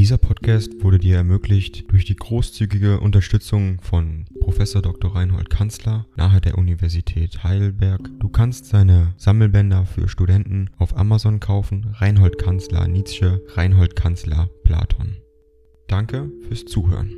Dieser Podcast wurde dir ermöglicht durch die großzügige Unterstützung von Prof. Dr. Reinhold Kanzler nahe der Universität Heidelberg. Du kannst seine Sammelbänder für Studenten auf Amazon kaufen. Reinhold Kanzler Nietzsche, Reinhold Kanzler Platon. Danke fürs Zuhören.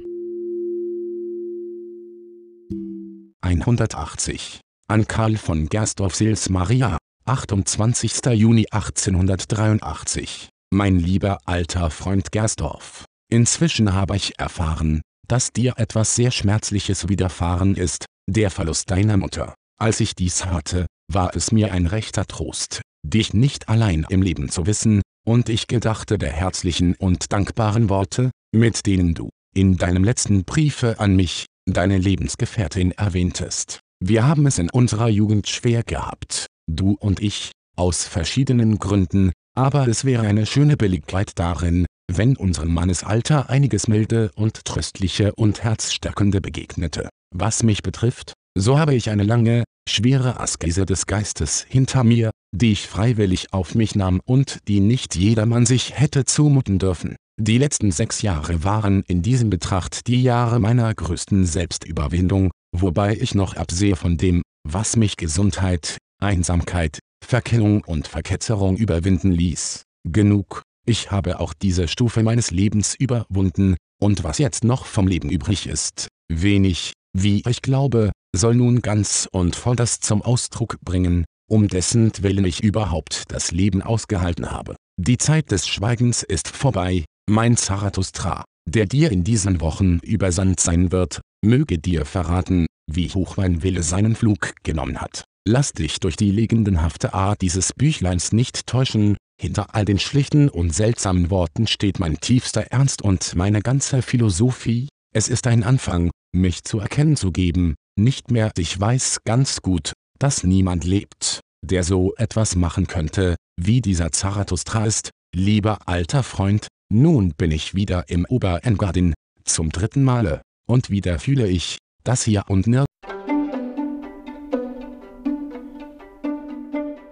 180 an Karl von Gersdorf Sils Maria, 28. Juni 1883 mein lieber alter Freund Gersdorf, inzwischen habe ich erfahren, dass dir etwas sehr Schmerzliches widerfahren ist, der Verlust deiner Mutter. Als ich dies hörte, war es mir ein rechter Trost, dich nicht allein im Leben zu wissen, und ich gedachte der herzlichen und dankbaren Worte, mit denen du, in deinem letzten Briefe an mich, deine Lebensgefährtin erwähntest. Wir haben es in unserer Jugend schwer gehabt, du und ich, aus verschiedenen Gründen, aber es wäre eine schöne Billigkeit darin, wenn unserem Mannesalter einiges milde und tröstliche und herzstärkende begegnete. Was mich betrifft, so habe ich eine lange, schwere Askese des Geistes hinter mir, die ich freiwillig auf mich nahm und die nicht jedermann sich hätte zumuten dürfen. Die letzten sechs Jahre waren in diesem Betracht die Jahre meiner größten Selbstüberwindung, wobei ich noch absehe von dem, was mich Gesundheit, Einsamkeit, Verkennung und Verketzerung überwinden ließ. Genug, ich habe auch diese Stufe meines Lebens überwunden, und was jetzt noch vom Leben übrig ist, wenig, wie ich glaube, soll nun ganz und voll das zum Ausdruck bringen, um dessen Willen ich überhaupt das Leben ausgehalten habe. Die Zeit des Schweigens ist vorbei, mein Zarathustra, der dir in diesen Wochen übersandt sein wird, möge dir verraten, wie hoch mein Wille seinen Flug genommen hat. Lass dich durch die legendenhafte Art dieses Büchleins nicht täuschen, hinter all den schlichten und seltsamen Worten steht mein tiefster Ernst und meine ganze Philosophie, es ist ein Anfang, mich zu erkennen zu geben, nicht mehr ich weiß ganz gut, dass niemand lebt, der so etwas machen könnte, wie dieser Zarathustra ist, lieber alter Freund, nun bin ich wieder im Oberengadin, zum dritten Male, und wieder fühle ich, dass hier und nirgends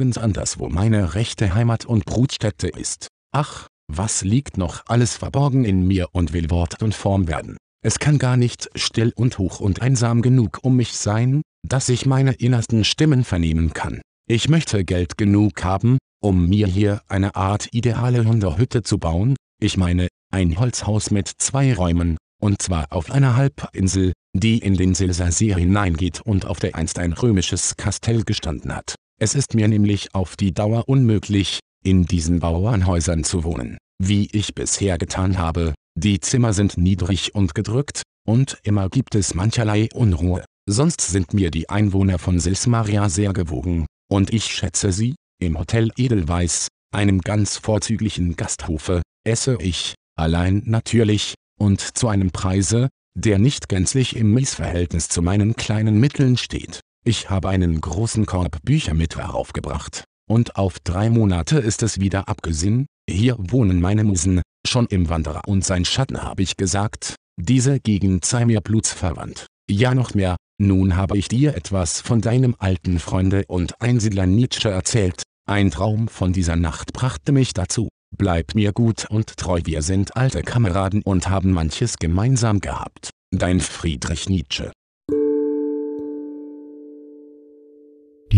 Nirgends anderswo meine rechte Heimat und Brutstätte ist. Ach, was liegt noch alles verborgen in mir und will Wort und Form werden. Es kann gar nicht still und hoch und einsam genug um mich sein, dass ich meine innersten Stimmen vernehmen kann. Ich möchte Geld genug haben, um mir hier eine Art ideale Hunderhütte zu bauen, ich meine, ein Holzhaus mit zwei Räumen, und zwar auf einer Halbinsel, die in den Silsersee hineingeht und auf der einst ein römisches Kastell gestanden hat. Es ist mir nämlich auf die Dauer unmöglich, in diesen Bauernhäusern zu wohnen, wie ich bisher getan habe. Die Zimmer sind niedrig und gedrückt, und immer gibt es mancherlei Unruhe. Sonst sind mir die Einwohner von Silsmaria sehr gewogen, und ich schätze sie, im Hotel Edelweiß, einem ganz vorzüglichen Gasthofe, esse ich, allein natürlich, und zu einem Preise, der nicht gänzlich im Missverhältnis zu meinen kleinen Mitteln steht. Ich habe einen großen Korb Bücher mit heraufgebracht, und auf drei Monate ist es wieder abgesehen, hier wohnen meine Musen, schon im Wanderer und sein Schatten habe ich gesagt, diese Gegend sei mir blutsverwandt. Ja noch mehr, nun habe ich dir etwas von deinem alten Freunde und Einsiedler Nietzsche erzählt, ein Traum von dieser Nacht brachte mich dazu. Bleib mir gut und treu, wir sind alte Kameraden und haben manches gemeinsam gehabt. Dein Friedrich Nietzsche